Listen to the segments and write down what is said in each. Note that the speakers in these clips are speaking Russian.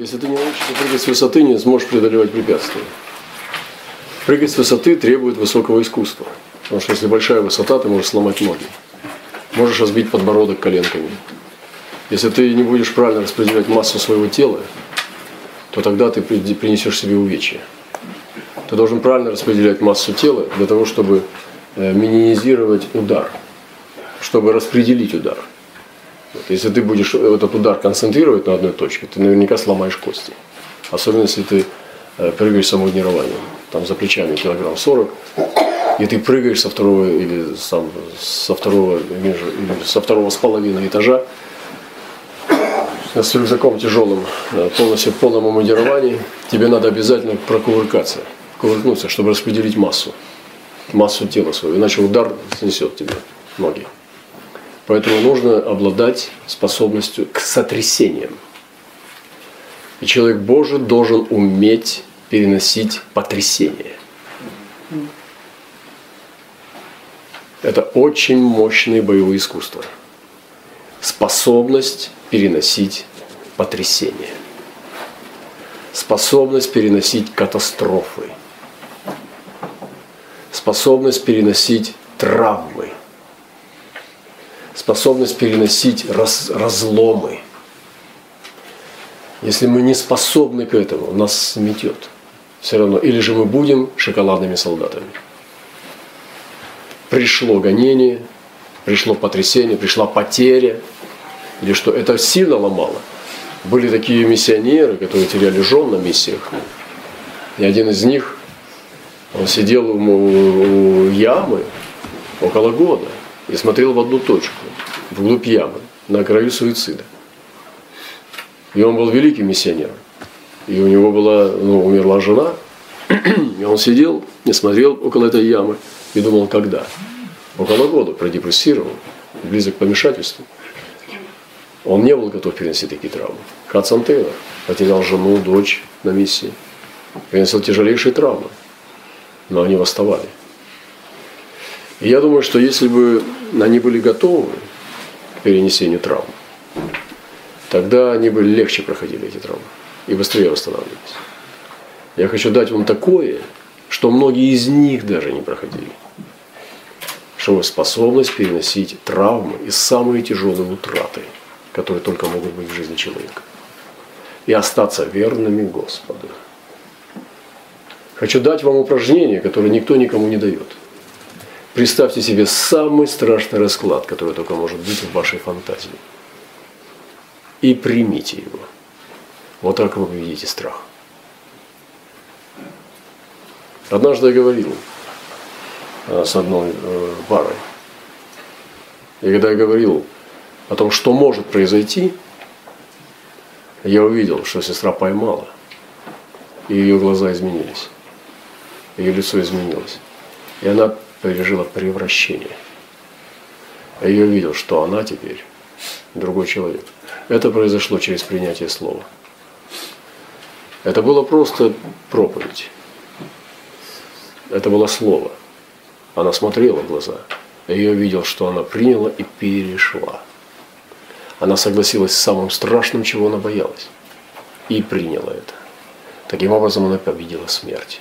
Если ты не научишься прыгать с высоты, не сможешь преодолевать препятствия. Прыгать с высоты требует высокого искусства. Потому что если большая высота, ты можешь сломать ноги. Можешь разбить подбородок коленками. Если ты не будешь правильно распределять массу своего тела, то тогда ты принесешь себе увечья. Ты должен правильно распределять массу тела для того, чтобы э, минимизировать удар, чтобы распределить удар. Вот. Если ты будешь этот удар концентрировать на одной точке, ты наверняка сломаешь кости. Особенно если ты э, прыгаешь самогнированием. Там за плечами килограмм 40, и ты прыгаешь со второго или сам, со второго или со второго с половиной этажа с рюкзаком тяжелым, полностью в полном омундировании, тебе надо обязательно прокувыркаться, кувыркнуться, чтобы распределить массу, массу тела своего, иначе удар снесет тебе ноги. Поэтому нужно обладать способностью к сотрясениям. И человек Божий должен уметь переносить потрясение. Это очень мощные боевые искусства. Способность переносить потрясение. Способность переносить катастрофы. Способность переносить травмы. Способность переносить раз, разломы. Если мы не способны к этому, нас сметет все равно. Или же мы будем шоколадными солдатами. Пришло гонение, пришло потрясение, пришла потеря. Или что это сильно ломало. Были такие миссионеры, которые теряли жен на миссиях. И один из них, он сидел у, у ямы около года и смотрел в одну точку, вглубь ямы, на краю суицида. И он был великим миссионером. И у него была, ну, умерла жена, и он сидел и смотрел около этой ямы и думал, когда? Около года продепрессировал, близок к помешательству. Он не был готов переносить такие травмы. Хадсон Тейлор потерял жену, дочь на миссии. Переносил тяжелейшие травмы. Но они восставали. И я думаю, что если бы они были готовы к перенесению травм, тогда они бы легче проходили эти травмы и быстрее восстанавливались. Я хочу дать вам такое, что многие из них даже не проходили. Что способность переносить травмы и самые тяжелые утраты, которые только могут быть в жизни человека. И остаться верными Господу. Хочу дать вам упражнение, которое никто никому не дает. Представьте себе самый страшный расклад, который только может быть в вашей фантазии. И примите его. Вот так вы победите страх. Однажды я говорил э, с одной э, парой. И когда я говорил о том, что может произойти, я увидел, что сестра поймала. И ее глаза изменились. Ее лицо изменилось. И она пережила превращение. Я ее видел, что она теперь другой человек. Это произошло через принятие слова. Это было просто проповедь. Это было слово. Она смотрела в глаза. Я ее видел, что она приняла и перешла. Она согласилась с самым страшным, чего она боялась. И приняла это. Таким образом она победила смерть.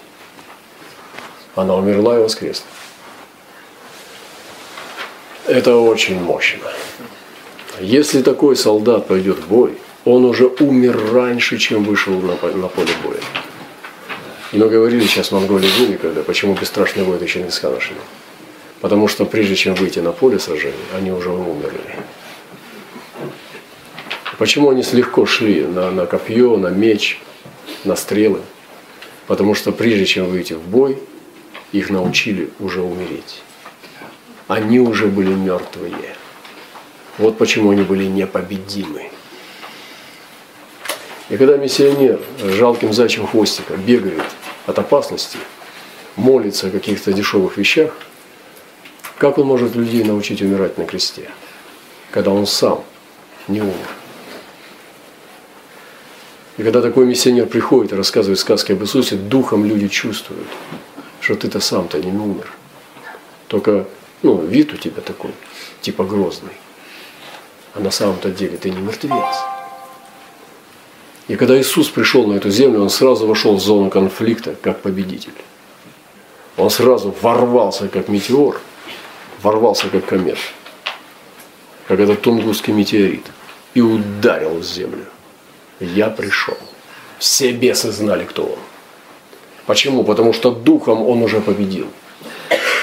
Она умерла и воскресла. Это очень мощно. Если такой солдат пойдет в бой, он уже умер раньше, чем вышел на, поле боя. Но говорили сейчас в Монголии были, когда, почему бесстрашный бой это Чингисхана шли. Потому что прежде чем выйти на поле сражения, они уже умерли. Почему они легко шли на, на копье, на меч, на стрелы? Потому что прежде чем выйти в бой, их научили уже умереть. Они уже были мертвые. Вот почему они были непобедимы. И когда миссионер жалким зайчим хвостиком бегает от опасности, молится о каких-то дешевых вещах, как он может людей научить умирать на кресте, когда он сам не умер? И когда такой миссионер приходит и рассказывает сказки об Иисусе, духом люди чувствуют, что ты-то сам-то не умер. Только ну, вид у тебя такой, типа грозный. А на самом-то деле ты не мертвец. И когда Иисус пришел на эту землю, он сразу вошел в зону конфликта как победитель. Он сразу ворвался как метеор, ворвался как комет, как этот тунгусский метеорит, и ударил в землю. Я пришел. Все бесы знали, кто он. Почему? Потому что духом он уже победил.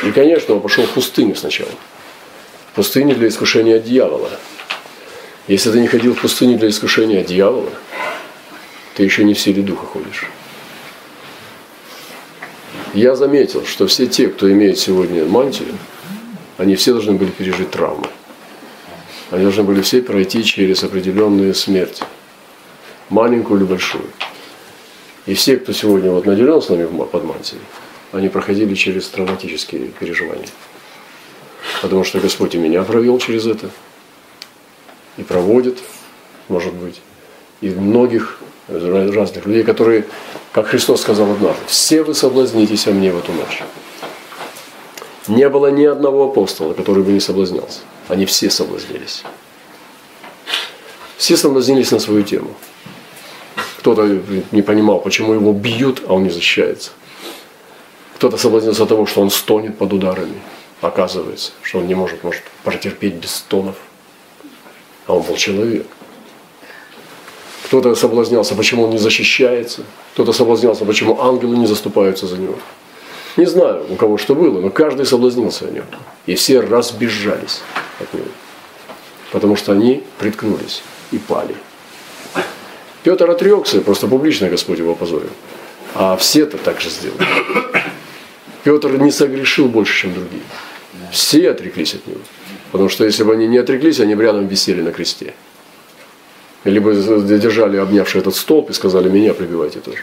И, конечно, он пошел в пустыню сначала. В пустыню для искушения дьявола. Если ты не ходил в пустыню для искушения дьявола, ты еще не в силе духа ходишь. Я заметил, что все те, кто имеет сегодня мантию, они все должны были пережить травмы. Они должны были все пройти через определенную смерть. Маленькую или большую. И все, кто сегодня вот наделен с нами под мантией, они проходили через травматические переживания. Потому что Господь и меня провел через это – и проводит, может быть, и многих разных людей, которые, как Христос сказал однажды, все вы соблазнитесь о мне в эту ночь. Не было ни одного апостола, который бы не соблазнялся. Они все соблазнились. Все соблазнились на свою тему. Кто-то не понимал, почему его бьют, а он не защищается. Кто-то соблазнился того, что он стонет под ударами. Оказывается, что он не может, может протерпеть без стонов а он был человек. Кто-то соблазнялся, почему он не защищается. Кто-то соблазнялся, почему ангелы не заступаются за него. Не знаю, у кого что было, но каждый соблазнился о нем. И все разбежались от него. Потому что они приткнулись и пали. Петр отрекся, просто публично Господь его опозорил. А все-то так же сделали. Петр не согрешил больше, чем другие. Все отреклись от него. Потому что если бы они не отреклись, они бы рядом висели на кресте. Либо держали обнявший этот столб и сказали, меня прибивайте тоже.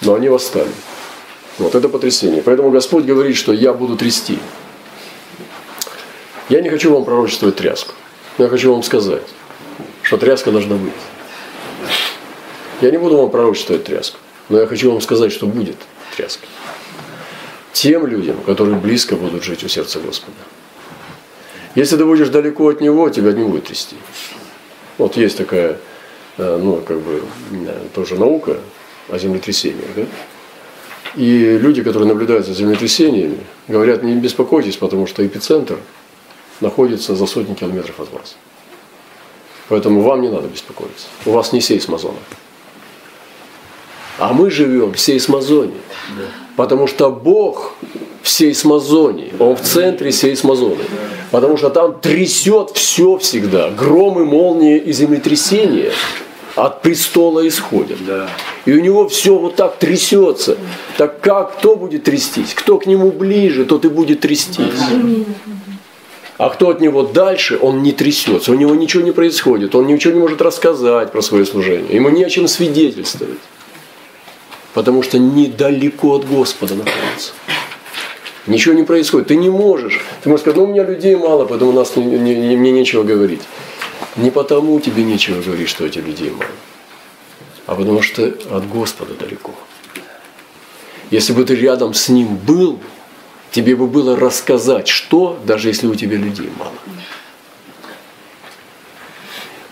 Но они восстали. Вот это потрясение. Поэтому Господь говорит, что я буду трясти. Я не хочу вам пророчествовать тряску. Я хочу вам сказать, что тряска должна быть. Я не буду вам пророчествовать тряску, но я хочу вам сказать, что будет тряска тем людям, которые близко будут жить у сердца Господа. Если ты будешь далеко от Него, тебя не будет трясти. Вот есть такая, э, ну, как бы, э, тоже наука о землетрясениях, да? И люди, которые наблюдают за землетрясениями, говорят, не беспокойтесь, потому что эпицентр находится за сотни километров от вас. Поэтому вам не надо беспокоиться. У вас не сейсмозона. А мы живем в сейсмозоне. Потому что Бог в сейсмозоне, Он в центре сейсмозоны. Потому что там трясет все всегда. Громы, молнии и землетрясения от престола исходят. И у него все вот так трясется. Так как кто будет трястись? Кто к нему ближе, тот и будет трястись. А кто от него дальше, он не трясется, у него ничего не происходит, он ничего не может рассказать про свое служение, ему не о чем свидетельствовать потому что недалеко от Господа находится. Ничего не происходит. Ты не можешь. Ты можешь сказать, ну у меня людей мало, поэтому у нас не, не, не, мне нечего говорить. Не потому тебе нечего говорить, что эти людей мало, а потому что от Господа далеко. Если бы ты рядом с Ним был, тебе бы было рассказать, что, даже если у тебя людей мало.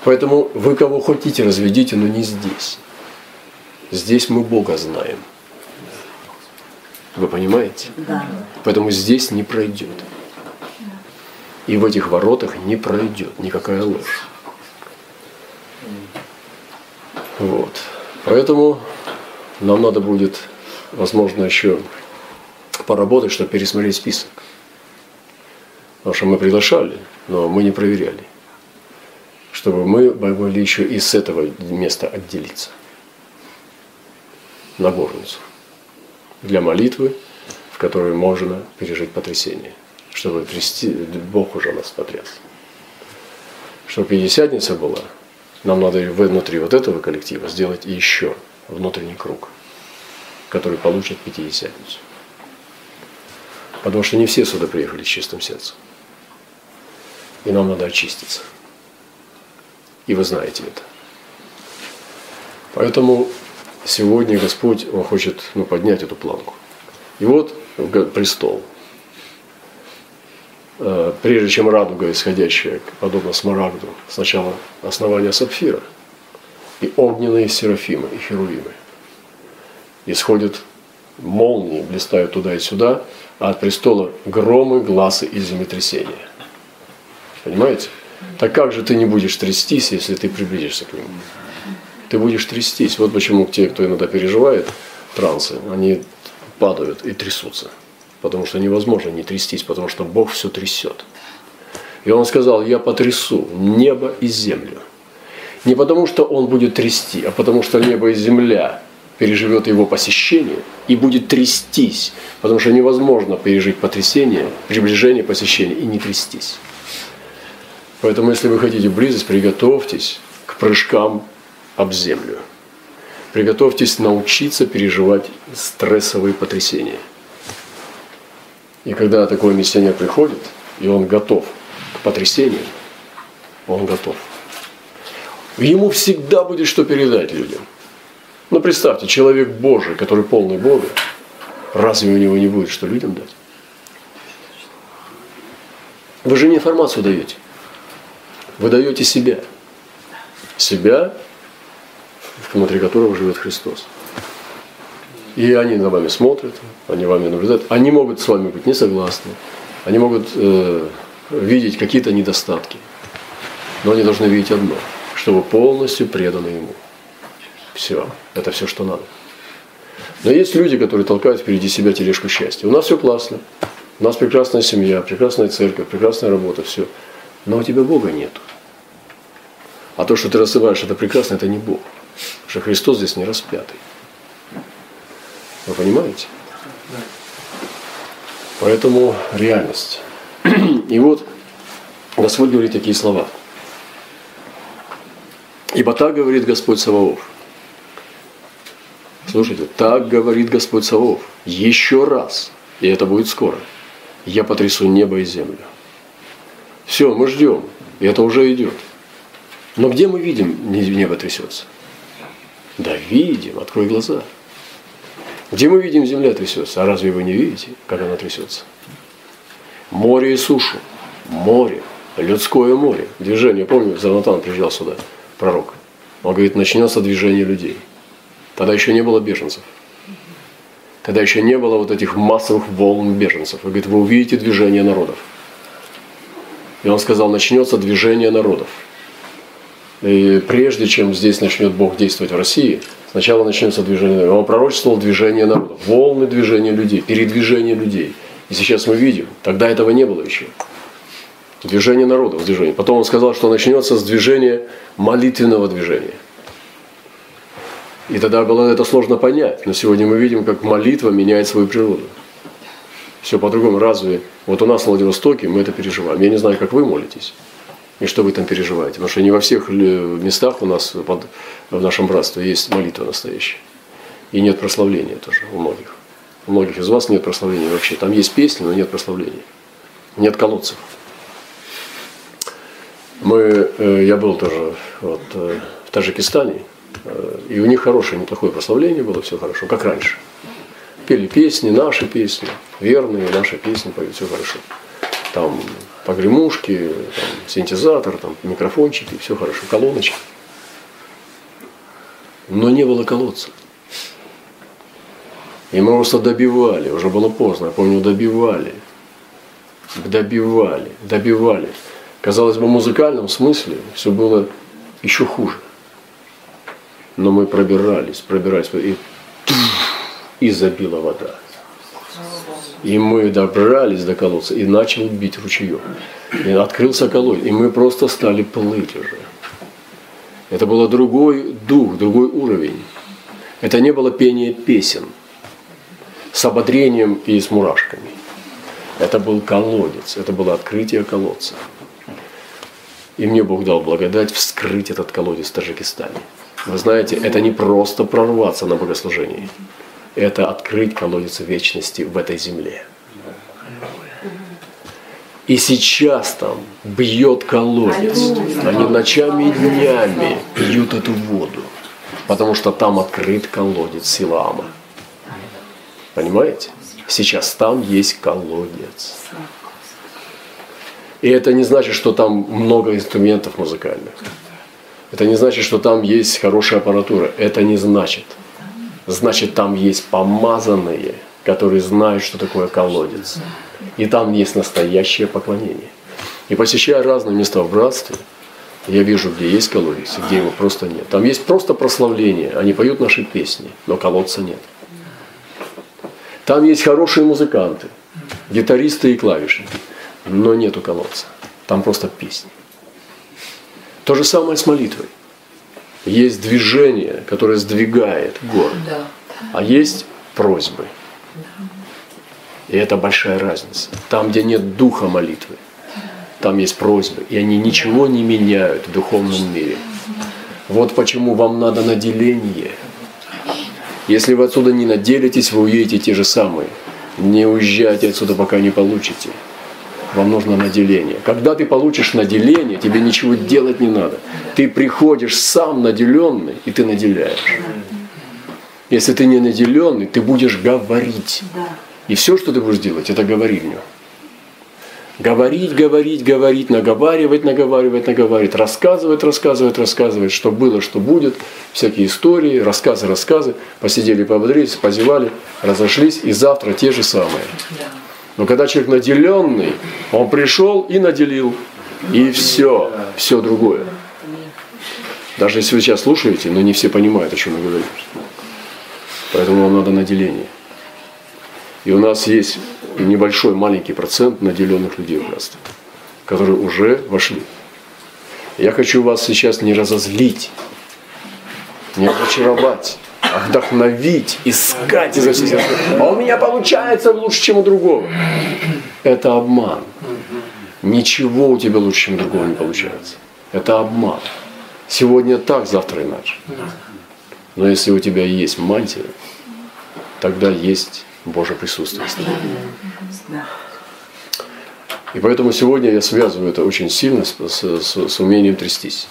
Поэтому вы кого хотите разведите, но не здесь. Здесь мы Бога знаем. Вы понимаете? Да. Поэтому здесь не пройдет. И в этих воротах не пройдет никакая ложь. Вот. Поэтому нам надо будет, возможно, еще поработать, чтобы пересмотреть список. Потому что мы приглашали, но мы не проверяли. Чтобы мы могли еще и с этого места отделиться наборницу для молитвы, в которой можно пережить потрясение, чтобы трясти, Бог уже нас потряс. Чтобы Пятидесятница была, нам надо внутри вот этого коллектива сделать еще внутренний круг, который получит Пятидесятницу. Потому что не все сюда приехали с чистым сердцем. И нам надо очиститься. И вы знаете это. Поэтому сегодня Господь, Он хочет ну, поднять эту планку. И вот престол. э, прежде чем радуга, исходящая, подобно смарагду, сначала основание сапфира, и огненные серафимы, и херувимы. Исходят молнии, блистают туда и сюда, а от престола громы, глазы и землетрясения. Понимаете? Так как же ты не будешь трястись, если ты приблизишься к нему? Ты будешь трястись. Вот почему те, кто иногда переживает трансы, они падают и трясутся. Потому что невозможно не трястись, потому что Бог все трясет. И он сказал, я потрясу небо и землю. Не потому, что он будет трясти, а потому, что небо и земля переживет его посещение и будет трястись, потому что невозможно пережить потрясение, приближение посещения и не трястись. Поэтому, если вы хотите близость, приготовьтесь к прыжкам об землю. Приготовьтесь научиться переживать стрессовые потрясения. И когда такой миссионер приходит, и он готов к потрясению, он готов. Ему всегда будет что передать людям. Но представьте, человек Божий, который полный Бога, разве у него не будет что людям дать? Вы же не информацию даете. Вы даете себя. Себя, внутри которого живет Христос. И они на вами смотрят, они вами наблюдают. Они могут с вами быть не согласны. Они могут э, видеть какие-то недостатки. Но они должны видеть одно, что вы полностью преданы Ему. Все. Это все, что надо. Но есть люди, которые толкают впереди себя тележку счастья. У нас все классно. У нас прекрасная семья, прекрасная церковь, прекрасная работа, все. Но у тебя Бога нету. А то, что ты рассылаешь, это прекрасно, это не Бог. Что Христос здесь не распятый. Вы понимаете? Поэтому реальность. И вот Господь говорит такие слова. Ибо так говорит Господь Саваоф. Слушайте, так говорит Господь Саваоф. Еще раз, и это будет скоро, я потрясу небо и землю. Все, мы ждем, и это уже идет. Но где мы видим небо трясется? Да видим, открой глаза. Где мы видим земля трясется? А разве вы не видите, как она трясется? Море и сушу. Море. Людское море. Движение. Помню, Занатан приезжал сюда, пророк. Он говорит, начнется движение людей. Тогда еще не было беженцев. Тогда еще не было вот этих массовых волн беженцев. Он говорит, вы увидите движение народов. И он сказал, начнется движение народов. И прежде чем здесь начнет Бог действовать в России, сначала начнется движение. Он пророчествовал движение народа, волны движения людей, передвижение людей. И сейчас мы видим, тогда этого не было еще. Движение народов, движение. Потом он сказал, что начнется с движения молитвенного движения. И тогда было это сложно понять. Но сегодня мы видим, как молитва меняет свою природу. Все по-другому. Разве вот у нас в Владивостоке мы это переживаем. Я не знаю, как вы молитесь и что вы там переживаете. Потому что не во всех местах у нас под, в нашем братстве есть молитва настоящая. И нет прославления тоже у многих. У многих из вас нет прославления вообще. Там есть песни, но нет прославления. Нет колодцев. Мы, э, я был тоже вот, э, в Таджикистане, э, и у них хорошее, неплохое прославление было, все хорошо, как раньше. Пели песни, наши песни, верные наши песни поют, все хорошо. Там погремушки, там, синтезатор, там, микрофончики, все хорошо, колоночки. Но не было колодца. И мы просто добивали, уже было поздно, я помню, добивали, добивали, добивали. Казалось бы, в музыкальном смысле все было еще хуже. Но мы пробирались, пробирались, и, и забила вода. И мы добрались до колодца, и начал бить ручеек. И открылся колодец, и мы просто стали плыть уже. Это был другой дух, другой уровень. Это не было пение песен с ободрением и с мурашками. Это был колодец, это было открытие колодца. И мне Бог дал благодать вскрыть этот колодец в Таджикистане. Вы знаете, это не просто прорваться на богослужении это открыть колодец вечности в этой земле. И сейчас там бьет колодец. Они ночами и днями пьют эту воду. Потому что там открыт колодец Силаама. Понимаете? Сейчас там есть колодец. И это не значит, что там много инструментов музыкальных. Это не значит, что там есть хорошая аппаратура. Это не значит. Значит, там есть помазанные, которые знают, что такое колодец. И там есть настоящее поклонение. И посещая разные места в братстве, я вижу, где есть колодец, где его просто нет. Там есть просто прославление. Они поют наши песни, но колодца нет. Там есть хорошие музыканты, гитаристы и клавишники, но нету колодца. Там просто песни. То же самое с молитвой. Есть движение, которое сдвигает город, а есть просьбы. И это большая разница. Там, где нет духа молитвы, там есть просьбы, и они ничего не меняют в духовном мире. Вот почему вам надо наделение. Если вы отсюда не наделитесь, вы уедете те же самые. Не уезжайте отсюда, пока не получите. Вам нужно наделение. Когда ты получишь наделение, тебе ничего делать не надо. Ты приходишь сам наделенный, и ты наделяешь. Если ты не наделенный, ты будешь говорить. И все, что ты будешь делать, это говорильню. Говорить, говорить, говорить, наговаривать, наговаривать, наговаривать, рассказывать, рассказывать, рассказывать, что было, что будет, всякие истории, рассказы, рассказы. Посидели, поободрились, позевали, разошлись, и завтра те же самые. Но когда человек наделенный, он пришел и наделил, и все, все другое. Даже если вы сейчас слушаете, но не все понимают, о чем я говорю. Поэтому вам надо наделение. И у нас есть небольшой, маленький процент наделенных людей в братстве, которые уже вошли. Я хочу вас сейчас не разозлить, не разочаровать, вдохновить, искать изо всех сил. А у меня получается лучше, чем у другого. Это обман. Ничего у тебя лучше, чем у другого не получается. Это обман. Сегодня так, завтра иначе. Но если у тебя есть мантия, тогда есть Божье присутствие. И поэтому сегодня я связываю это очень сильно с, с, с, с умением трястись.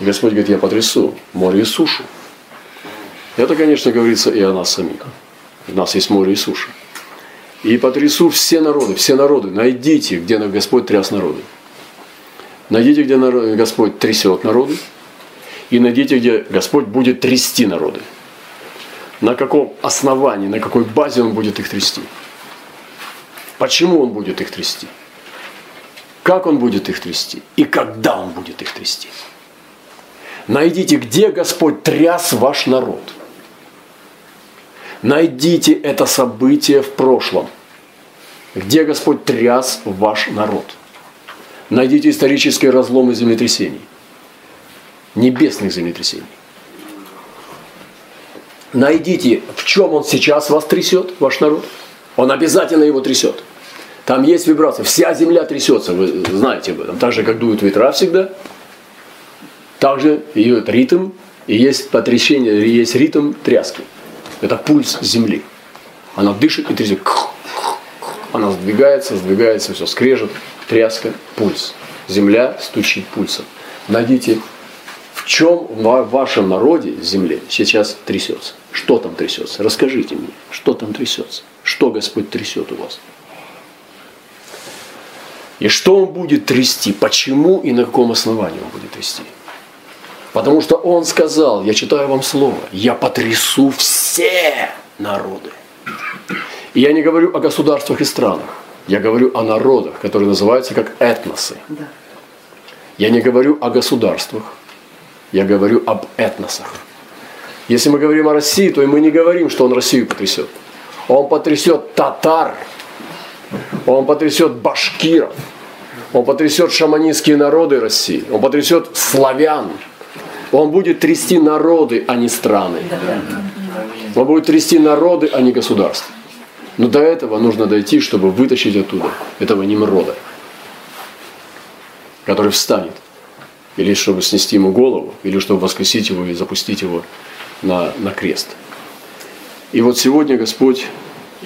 И Господь говорит, я потрясу море и сушу. Это, конечно, говорится и о нас самих. У нас есть море и суша. И потрясу все народы, все народы. Найдите, где Господь тряс народы. Найдите, где Господь трясет народы. И найдите, где Господь будет трясти народы на каком основании, на какой базе он будет их трясти. Почему он будет их трясти? Как он будет их трясти? И когда он будет их трясти? Найдите, где Господь тряс ваш народ. Найдите это событие в прошлом. Где Господь тряс ваш народ. Найдите исторические разломы землетрясений. Небесных землетрясений. Найдите, в чем он сейчас вас трясет, ваш народ. Он обязательно его трясет. Там есть вибрация. Вся земля трясется, вы знаете об этом. Так же, как дуют ветра всегда. Также идет ритм, и есть потрясение, есть ритм тряски. Это пульс земли. Она дышит и трясет. Она сдвигается, сдвигается, все скрежет, тряска, пульс. Земля стучит пульсом. Найдите в чем в вашем народе, земле, сейчас трясется? Что там трясется? Расскажите мне, что там трясется? Что Господь трясет у вас? И что Он будет трясти? Почему и на каком основании Он будет трясти? Потому что Он сказал, я читаю вам слово, я потрясу все народы. И я не говорю о государствах и странах. Я говорю о народах, которые называются как этносы. Я не говорю о государствах, я говорю об этносах. Если мы говорим о России, то мы не говорим, что он Россию потрясет. Он потрясет татар, он потрясет башкиров, он потрясет шаманистские народы России, он потрясет славян. Он будет трясти народы, а не страны. Он будет трясти народы, а не государства. Но до этого нужно дойти, чтобы вытащить оттуда этого Немрода, который встанет или чтобы снести ему голову, или чтобы воскресить его и запустить его на, на крест. И вот сегодня Господь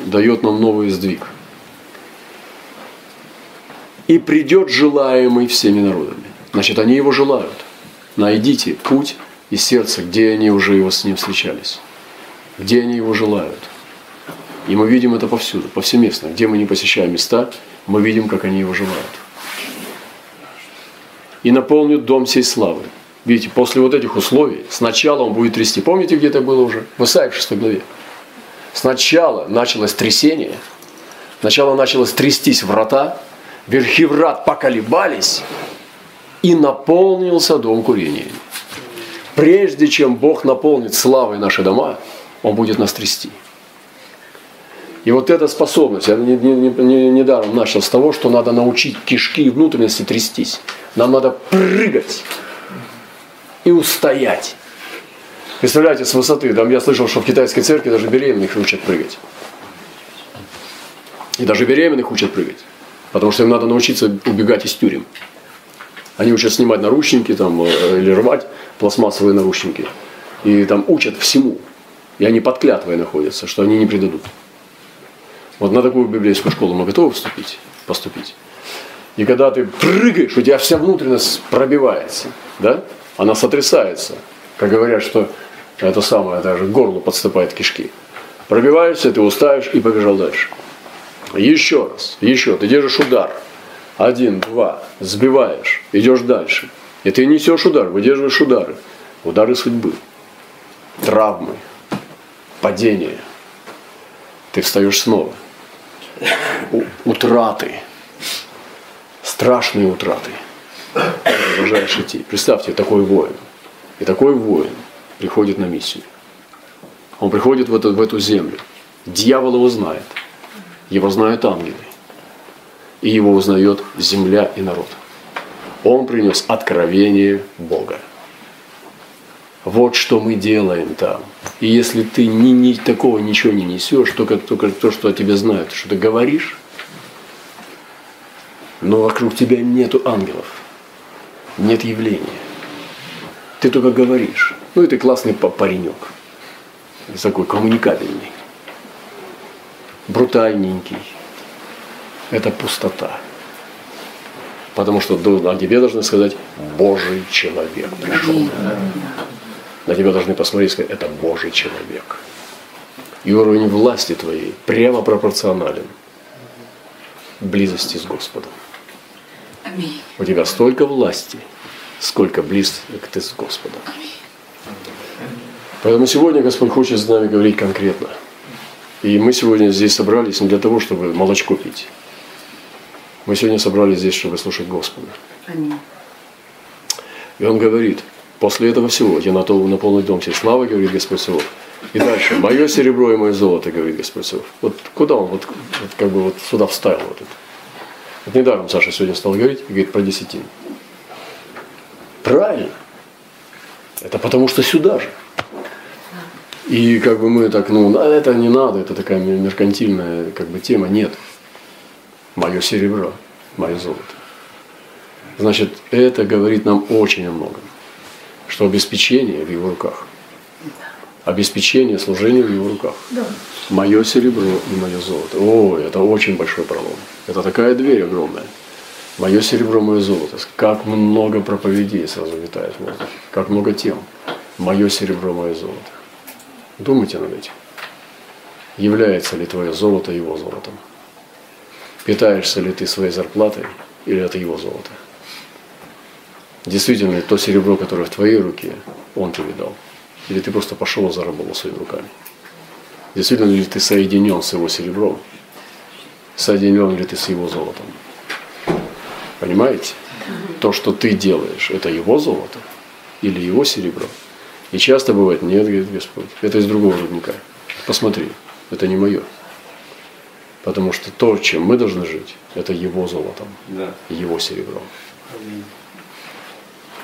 дает нам новый сдвиг. И придет желаемый всеми народами. Значит, они его желают. Найдите путь и сердце, где они уже его с ним встречались. Где они его желают. И мы видим это повсюду, повсеместно. Где мы не посещаем места, мы видим, как они его желают. и наполнит дом всей славы. Видите, после вот этих условий сначала он будет трясти. Помните, где это было уже? В Исаии в 6 главе. Сначала началось трясение, сначала началось трястись врата, верхи врат поколебались, и наполнился дом курения. Прежде чем Бог наполнит славой наши дома, Он будет нас трясти. И вот эта способность, я недаром не, не, не, не начал с того, что надо научить кишки и внутренности трястись. Нам надо прыгать и устоять. Представляете, с высоты, там я слышал, что в китайской церкви даже беременных учат прыгать. И даже беременных учат прыгать. Потому что им надо научиться убегать из тюрем. Они учат снимать наручники там, э, или рвать пластмассовые наручники. И там учат всему. И они под клятвой находятся, что они не предадут. Вот на такую библейскую школу мы готовы вступить, поступить. И когда ты прыгаешь, у тебя вся внутренность пробивается, да? Она сотрясается. Как говорят, что это самое, даже горло подступает кишки. Пробиваешься, ты устаешь и побежал дальше. Еще раз, еще, ты держишь удар. Один, два, сбиваешь, идешь дальше. И ты несешь удар, выдерживаешь удары. Удары судьбы, травмы, падения. Ты встаешь снова. У, утраты, страшные утраты. Продолжаешь идти. Представьте, такой воин. И такой воин приходит на миссию. Он приходит в эту, в эту землю. Дьявол его знает. Его знают ангелы. И его узнает земля и народ. Он принес откровение Бога. Вот что мы делаем там. И если ты ни, ни, такого ничего не несешь, только, только то, что о тебе знают, что ты говоришь, но вокруг тебя нету ангелов, нет явления. Ты только говоришь. Ну и ты классный паренек. Такой коммуникабельный. Брутальненький. Это пустота. Потому что о тебе должны сказать Божий человек пришел. На тебя должны посмотреть и сказать, это Божий человек. И уровень власти твоей прямо пропорционален близости с Господом. У тебя столько власти, сколько близок ты с Господом. Поэтому сегодня Господь хочет с нами говорить конкретно. И мы сегодня здесь собрались не для того, чтобы молочко пить. Мы сегодня собрались здесь, чтобы слушать Господа. И Он говорит, после этого всего я готов наполнить дом всей славы, говорит Господь Савов. И дальше, мое серебро и мое золото, говорит Господь Савов. Вот куда он вот, вот как бы вот сюда вставил вот это? Вот недаром Саша сегодня стал говорить, и говорит про десятину. Правильно. Это потому что сюда же. И как бы мы так, ну, это не надо, это такая меркантильная как бы тема. Нет. Мое серебро, мое золото. Значит, это говорит нам очень о многом. Что обеспечение в его руках. Обеспечение, служение в его руках. Да. Мое серебро и мое золото. О, это очень большой пролом. Это такая дверь огромная. Мое серебро, мое золото. Как много проповедей сразу витает в воздухе. Как много тем. Мое серебро, мое золото. Думайте над этим. Является ли твое золото его золотом? Питаешься ли ты своей зарплатой или это его золото? Действительно, то серебро, которое в твоей руке, он тебе дал. Или ты просто пошел и заработал своими руками. Действительно ли ты соединен с его серебром? Соединен ли ты с его золотом? Понимаете? То, что ты делаешь, это его золото или его серебро? И часто бывает, нет, говорит Господь, это из другого рудника. Посмотри, это не мое. Потому что то, чем мы должны жить, это его золотом, да. его серебром.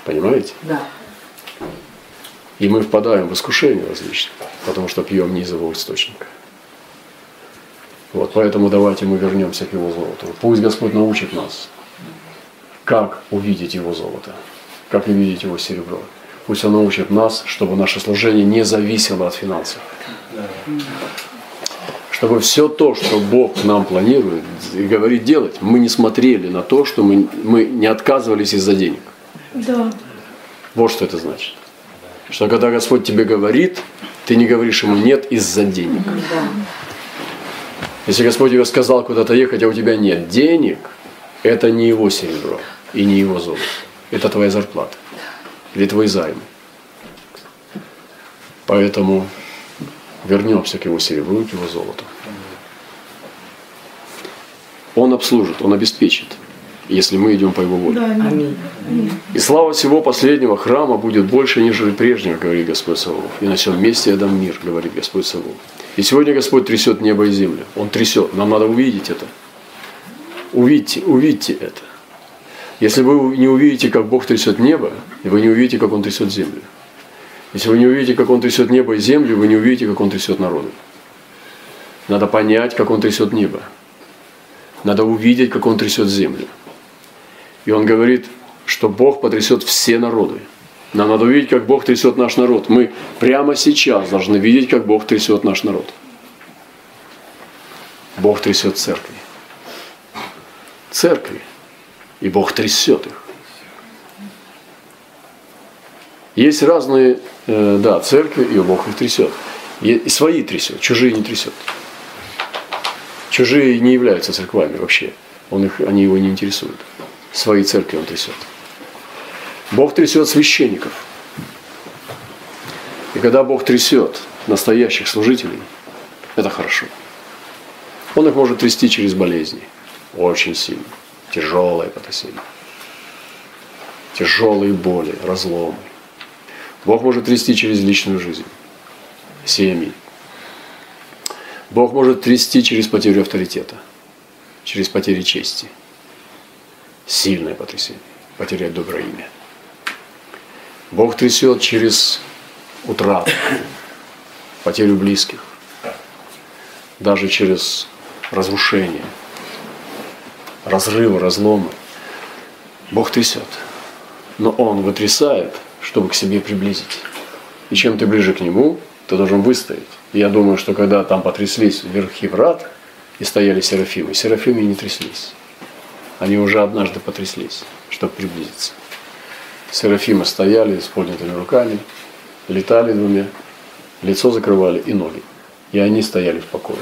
Понимаете? Да. И мы впадаем в искушение различные, потому что пьем не из его источника. Вот, поэтому давайте мы вернемся к его золоту. Пусть Господь научит нас, как увидеть его золото, как увидеть его серебро. Пусть Он научит нас, чтобы наше служение не зависело от финансов. Чтобы все то, что Бог нам планирует и говорит делать, мы не смотрели на то, что мы, мы не отказывались из-за денег. Да. Вот что это значит. Что когда Господь тебе говорит, ты не говоришь ему нет из-за денег. Да. Если Господь тебе сказал куда-то ехать, а у тебя нет денег, это не его серебро и не его золото. Это твоя зарплата. Или твой займ. Поэтому вернемся к его серебру, к его золоту. Он обслужит, он обеспечит, если мы идем по его воле. Да, аминь. И слава всего последнего храма будет больше, нежели прежнего, говорит Господь Савов. И на всем месте я дам мир, говорит Господь Савов. И сегодня Господь трясет небо и землю. Он трясет. Нам надо увидеть это. Увидьте, увидьте это. Если вы не увидите, как Бог трясет небо, вы не увидите, как Он трясет землю. Если вы не увидите, как Он трясет небо и землю, вы не увидите, как Он трясет народы. Надо понять, как Он трясет небо. Надо увидеть, как Он трясет землю. И Он говорит, что Бог потрясет все народы. Нам надо увидеть, как Бог трясет наш народ. Мы прямо сейчас должны видеть, как Бог трясет наш народ. Бог трясет церкви. Церкви. И Бог трясет их. Есть разные, э, да, церкви, и Бог их трясет. И свои трясет, чужие не трясет. Чужие не являются церквами вообще. Он их, они его не интересуют. Свои церкви он трясет. Бог трясет священников. И когда Бог трясет настоящих служителей, это хорошо. Он их может трясти через болезни. Очень сильно. Тяжелое потрясение. Тяжелые боли, разломы. Бог может трясти через личную жизнь, семьи. Бог может трясти через потерю авторитета, через потерю чести. Сильное потрясение. Потерять доброе имя. Бог трясет через утрату, потерю близких, даже через разрушение, разрывы, разломы. Бог трясет. Но Он вытрясает чтобы к себе приблизить. И чем ты ближе к нему, ты должен выстоять. Я думаю, что когда там потряслись верхи врат и стояли серафимы, серафимы не тряслись. Они уже однажды потряслись, чтобы приблизиться. Серафимы стояли с поднятыми руками, летали двумя, лицо закрывали и ноги. И они стояли в покое.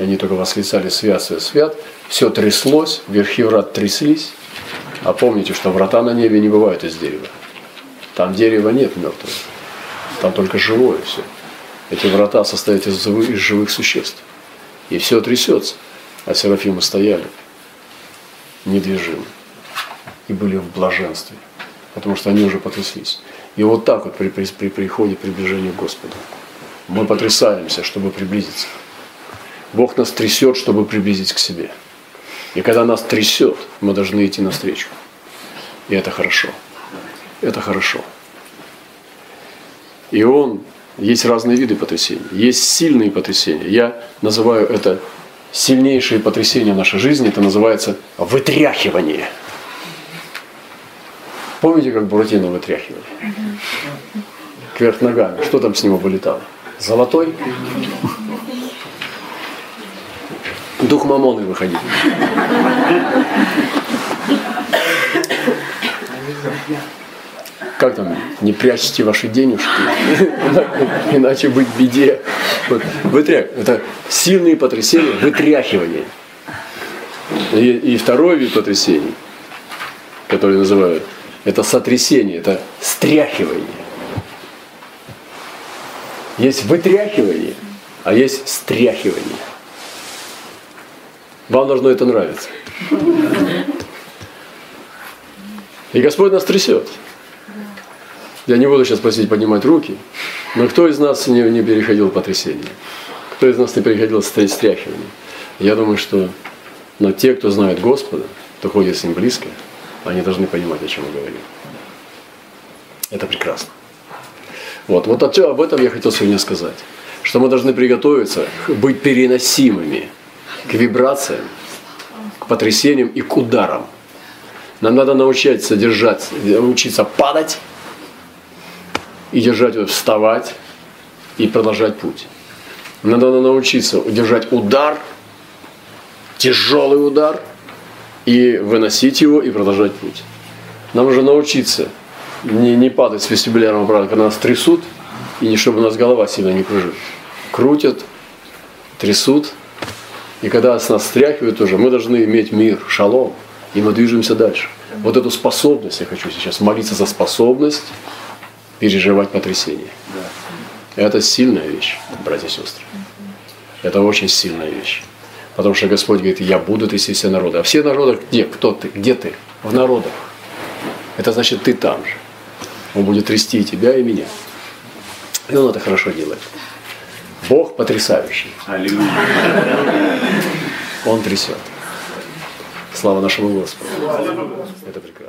И они только восклицали «Свят, свят, свят». Все тряслось, верхи врат тряслись. А помните, что врата на небе не бывают из дерева. Там дерева нет мертвого. Там только живое все. Эти врата состоят из из живых существ. И все трясется. А Серафимы стояли недвижимы и были в блаженстве, потому что они уже потряслись. И вот так вот при, при, при приходе приближения к Господу мы потрясаемся, чтобы приблизиться. Бог нас трясет, чтобы приблизить к себе. И когда нас трясет, мы должны идти навстречу. И это хорошо это хорошо. И он, есть разные виды потрясений. Есть сильные потрясения. Я называю это сильнейшие потрясения в нашей жизни. Это называется вытряхивание. Помните, как Буратино вытряхивали? Кверх ногами. Что там с него вылетало? Золотой? Дух мамоны выходил как там, не прячьте ваши денежки, иначе быть беде. Вот, вытрях, это сильные потрясения, вытряхивание. И, и второй вид потрясений, который называют, это сотрясение, это стряхивание. Есть вытряхивание, а есть стряхивание. Вам должно это нравиться. И Господь нас трясет. Я не буду сейчас просить поднимать руки, но кто из нас не, не переходил потрясение? Кто из нас не переходил стряхивание? Я думаю, что но те, кто знает Господа, кто ходит с Ним близко, они должны понимать, о чем мы говорим. Это прекрасно. Вот, вот об этом я хотел сегодня сказать. Что мы должны приготовиться быть переносимыми к вибрациям, к потрясениям и к ударам. Нам надо научиться держать, учиться падать и держать, вставать и продолжать путь. Надо научиться держать удар, тяжелый удар, и выносить его и продолжать путь. Нам нужно научиться не, не падать с вестибулярного аппарата, когда нас трясут, и не чтобы у нас голова сильно не кружит. Крутят, трясут, и когда нас стряхивают уже, мы должны иметь мир, шалом, и мы движемся дальше. Вот эту способность, я хочу сейчас молиться за способность переживать потрясение. Это сильная вещь, братья и сестры. Это очень сильная вещь. Потому что Господь говорит, я буду трясти все народы. А все народы где? Кто ты? Где ты? В народах. Это значит, ты там же. Он будет трясти и тебя, и меня. И он это хорошо делает. Бог потрясающий. Он трясет. Слава нашему Господу. Это прекрасно.